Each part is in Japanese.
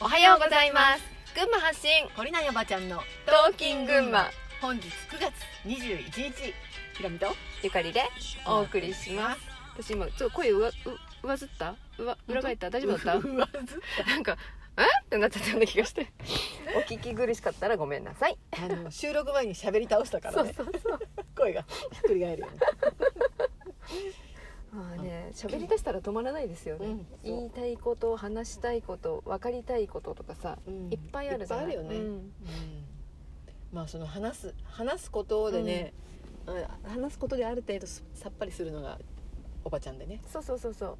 おはようございます。群馬発信堀内おばちゃんのトーキン群馬。本日9月21日ひろみとゆかりでお送りします。私今ちょっと声うわう上ずった？うわ裏返った？大丈夫だっうわ ずた。なんか え？ってなっちゃったような気がして。お聞き苦しかったらごめんなさい。あの収録前に喋り倒したからね。そうそう声がひっくり返るよねまあね喋り出したら止まらないですよね、うん。言いたいこと話したいこと分かりたいこととかさ、うん。いっぱいあるじゃない。いっぱいあるよね。うん。うん。まあその話す話すことでね、あ話すことである程度すさっぱりするのがおばちゃんでね、そうそうそうそう。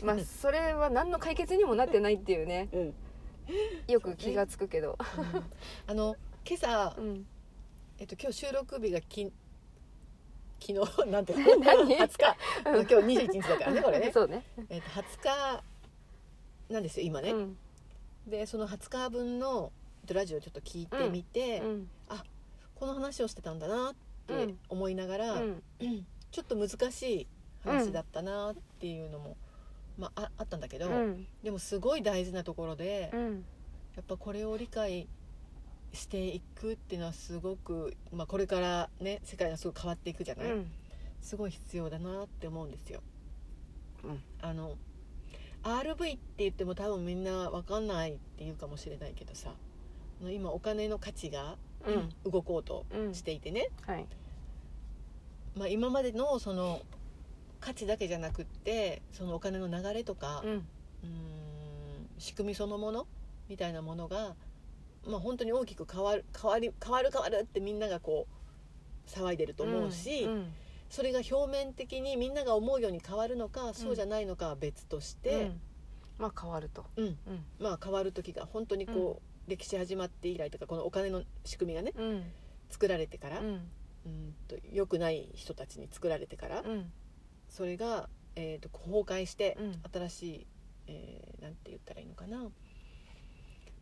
うん。まあそれは何の解決にもなってないっていうね。うん。よく気がつくけど。あの今朝、うん。えっと、今日収録日がき昨日 なんていうの？何？20日。今日21日だからねこれね、そうね。えっと、20日なんですよ今ね、うん。でその20日分のラジオをちょっと聞いてみて、うん。この話をしてたんだなって思いながら、うん。ちょっと難しい話だったなっていうのも、まあ、ああったんだけど、うん。でもすごい大事なところで、うん。やっぱこれを理解していくっていうのはすごく、まあ、これからね世界がすごい変わっていくじゃない、うん。すごい必要だなって思うんですよ。うん。あの RV って言っても多分みんな分かんないっていうかもしれないけどさ今お金の価値がうん。動こうとうんしていてね、はい。まあ、今までのその価値だけじゃなくってそのお金の流れとか、うん。うーん仕組みそのものみたいなものが、まあ、本当に大きく変わる変わり変わる変わるってみんながこう騒いでると思うし、うんそれが表面的にみんなが思うように変わるのか、そうじゃないのかは別として、うん。まあ変わると。うん。うん。まあ、変わる時が本当にこう、歴史始まって以来とかこのお金の仕組みがねうん。作られてから、ううんんと良くない人たちに作られてから、うん。それが、えー、と崩壊して、うん。新しい、えーなんて言ったらいいのかな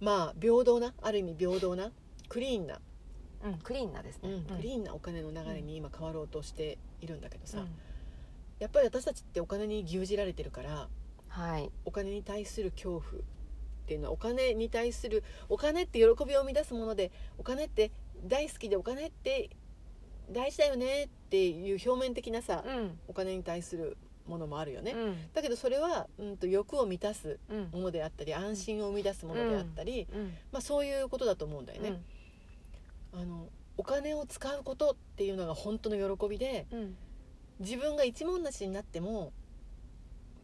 まあ平等なある意味平等なクリーンな、うんクリーンなですね。うんクリーンなお金の流れに今変わろうとしているんだけどさ、うん。やっぱり私たちってお金に牛耳られてるからはい。お金に対する恐怖っていうのはお金に対するお金って喜びを生み出すものでお金って大好きでお金って大事だよねっていう表面的なさ、うん。お金に対するものもあるよね、うん。だけどそれは、うん、と欲を満たすうん。ものであったり安心を生み出すものであったり、うん。まあ、そういうことだと思うんだよね、あのお金を使うことっていうのが本当の喜びでうん。自分が一文無しになっても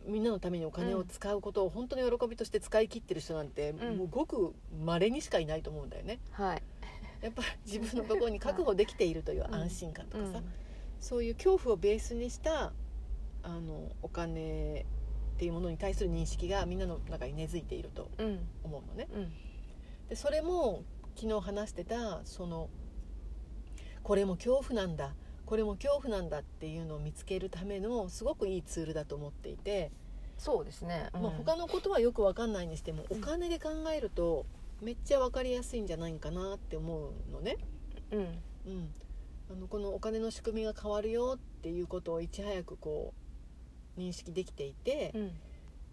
みんなのためにお金を使うことを本当の喜びとして使い切ってる人なんて、うん。もうごく稀にしかいないと思うんだよね。はい。やっぱり自分のところに確保できているという安心感とかさ、そういう恐怖をベースにしたあのお金っていうものに対する認識がみんなの中に根付いているとうん。うん思うのね。うん。でそれも昨日話してたそのこれも恐怖なんだこれも恐怖なんだっていうのを見つけるためのすごくいいツールだと思っていて、そうですね。まあ、他のことはよく分かんないにしてもお金で考えるとめっちゃ分かりやすいんじゃないかなって思うのね。うん。うん、あのこのお金の仕組みが変わるよっていうことをいち早くこう認識できていて、うん。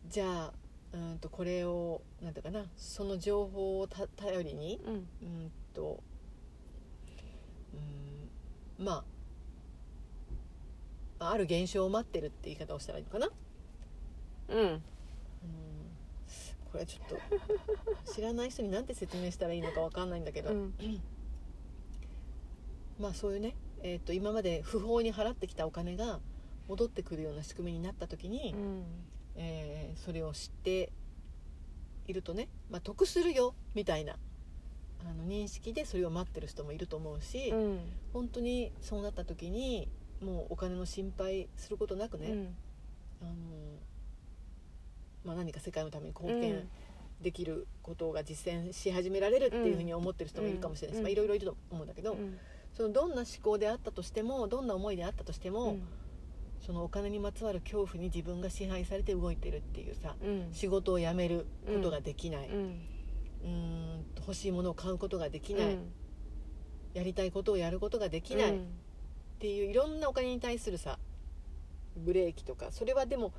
じゃあうんとこれをなんていうかなその情報をた頼りにうん。うんとうんまあある現象を待ってるって言い方をしたらいいのかな、うん。うん、これはちょっと知らない人に何て説明したらいいのか分かんないんだけど、うん。まあそういうね、えー、と今まで不法に払ってきたお金が戻ってくるような仕組みになった時に、うん。えーそれを知っているとね、まあ、得するよみたいなあの認識でそれを待ってる人もいると思うし、うん。本当にそうなった時にもうお金の心配することなくね、うん。あのまあ、何か世界のために貢うん。献できることが実践し始められるっていうふうに思ってる人もいるかもしれないし、うん。まあ、いろいろいると思うんだけど、うん。そのどんな思考であったとしてもどんな思いであったとしても、そのお金にまつわる恐怖に自分が支配されて動いてるっていうさうん。仕事を辞めることができない、ううんーんと欲しいものを買うことができない、うん。やりたいことをやることができない。っていういろんなお金に対するさブレーキとかそれはでも、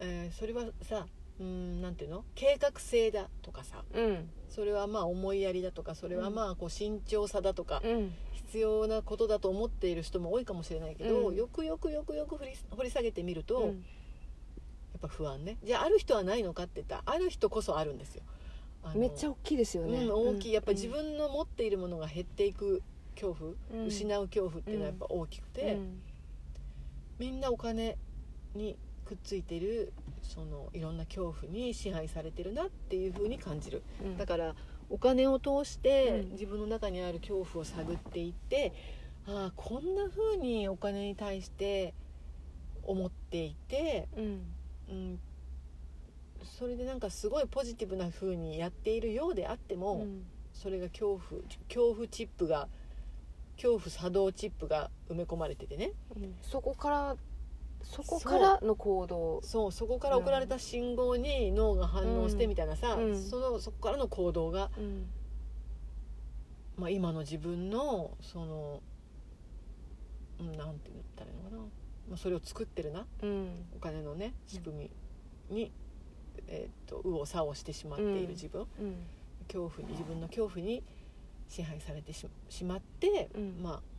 えーそれはさうんなんていうの？計画性だとかさ。うんそれはまあ思いやりだとかそれはまあこう慎重さだとかうん。必要なことだと思っている人も多いかもしれないけど、うん。よくよくよくよく掘り掘り下げてみると、やっうんぱ不安ね。じゃあある人はないのかって言ったらある人こそあるんですよ。めっちゃ大きいですよね、うん、大きい。やっぱうん自分の持っているものが減っていく恐怖、うん。失う恐怖っていうのはやっぱ大きくて、うん。みんなお金にくっついてるそのいろんな恐怖に支配されてるなっていう風に感じる。うん。だからお金を通してうん。自分の中にある恐怖を探っていって、ああこんな風にお金に対して思っていて、うん。うん、それでなんかすごいポジティブな風にやっているようであっても、うん。それが恐怖恐怖チップが恐怖作動チップが埋め込まれててね。うん。そこからそこからの行動。そうそこから送られた信号に脳が反応してみたいなさ、うん。そのそこからの行動が、うん。まあ、今の自分のそのうんなんて言ったらいいのかな、まあ、それを作ってるな。うん。お金のね仕組みに、えー、と右往左往してしまっている自分、うん。恐怖に自分の恐怖に支配されてししまって、うん。まあ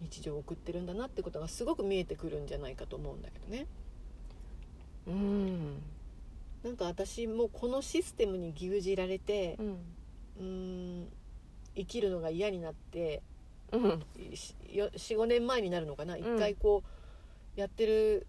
日常を送ってるんだなってことがすごく見えてくるんじゃないかと思うんだけどね。うん。なんか私もこのシステムに牛耳られてうん。ん。生きるのが嫌になってうん。45年前になるのかな、ん。一回こうやってる、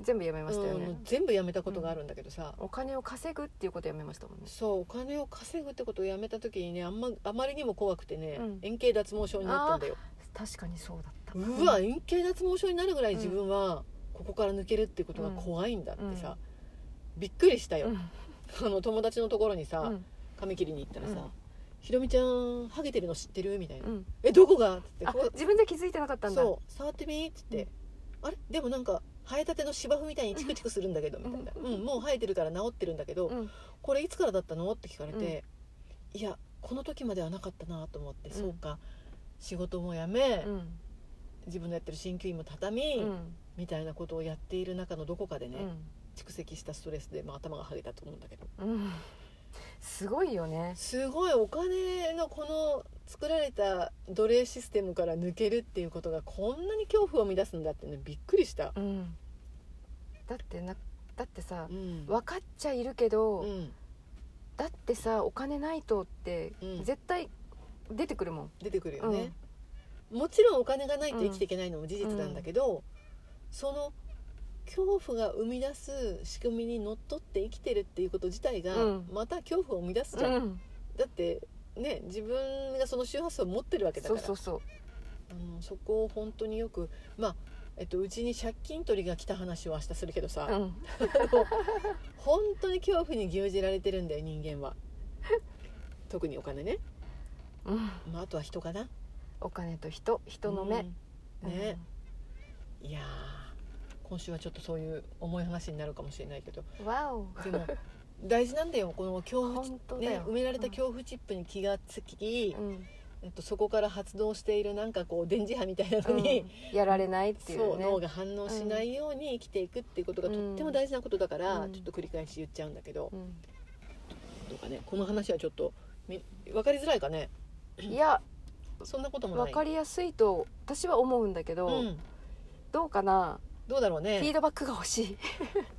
全部やめましたよね。うん。全部やめたことがあるんだけどさ、お金を稼ぐっていうことやめましたもんね。そうお金を稼ぐってことをやめた時にねあんまあまりにも怖くてね、うん。円形脱毛症になったんだよ確かにそうだった。うわ円形脱毛症になるぐらい自分はここから抜けるってことがうん。怖いんだってさ、うん。びっくりしたよ、うん。あの友達のところにさ、うん。髪切りに行ったらさうん「ひろみちゃんハゲてるの知ってる?」みたいな。うん「えどこが?」っつって自分で気づいてなかったんだ。そう触ってみ？っつって、あれ？でもなんか生えたての芝生みたいにチクチクするんだけどみたいな、うん。もう生えてるから治ってるんだけど、うんこれいつからだったの？って聞かれて、いやこの時まではなかったなと思って、うん。そうか仕事も辞め、うん。自分のやってる鍼灸院も畳み、うん。みたいなことをやっている中のどこかでね、うん。蓄積したストレスで、まあ、頭が剥げたと思うんだけど。うん。すごいよね。すごいお金のこの作られた奴隷システムから抜けるっていうことがこんなに恐怖を生み出すんだってねびっくりした。うん。だってなだってさうん。分かっちゃいるけど、うん。だってさお金ないとってうん。絶対出てくるもん、出てくるよね、もちろんお金がないと生きていけないのも事実なんだけど、その恐怖が生み出す仕組みにのっとって生きてるっていうこと自体がうん。また恐怖を生み出すじゃん、うん。だってね自分がその周波数を持ってるわけだから。そうそうそう。あのそこを本当によくまあえっと、うちに借金取りが来た話を明日するけどさ、うん。本当に恐怖に牛耳られてるんだよ人間は。特にお金ね、うん。まあ、あとは人かな？お金と人人の目、うん。ね、いやー今週はちょっとそういう重い話になるかもしれないけど。うんわお。でも大事なんだよ。この恐怖ね埋められた恐怖チップに気がつき、うん。えっと、そこから発動しているなんかこう電磁波みたいなのうん。に、やられないっていそううね脳が反応しないように生きていくっていうことがとっても大事なことだから、うん。ちょっと繰り返し言っちゃうんだけど、うん。どうかね。この話はちょっとみ分かりづらいかねいやそんなこともない。分かりやすいと私は思うんだけど、うん、どどうかな、うだろうフィーねドバックが欲しい。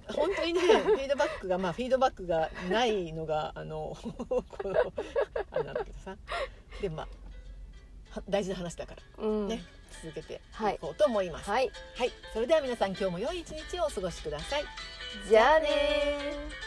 本当にね フィードバックがまあフィードバックがないのがあの このあれなんだけどさ。でもまあは大事な話だから。うん。ね、続けてはいいこうと思います、はい。はい、それでは皆さん今日も良い一日をお過ごしください。じゃあねー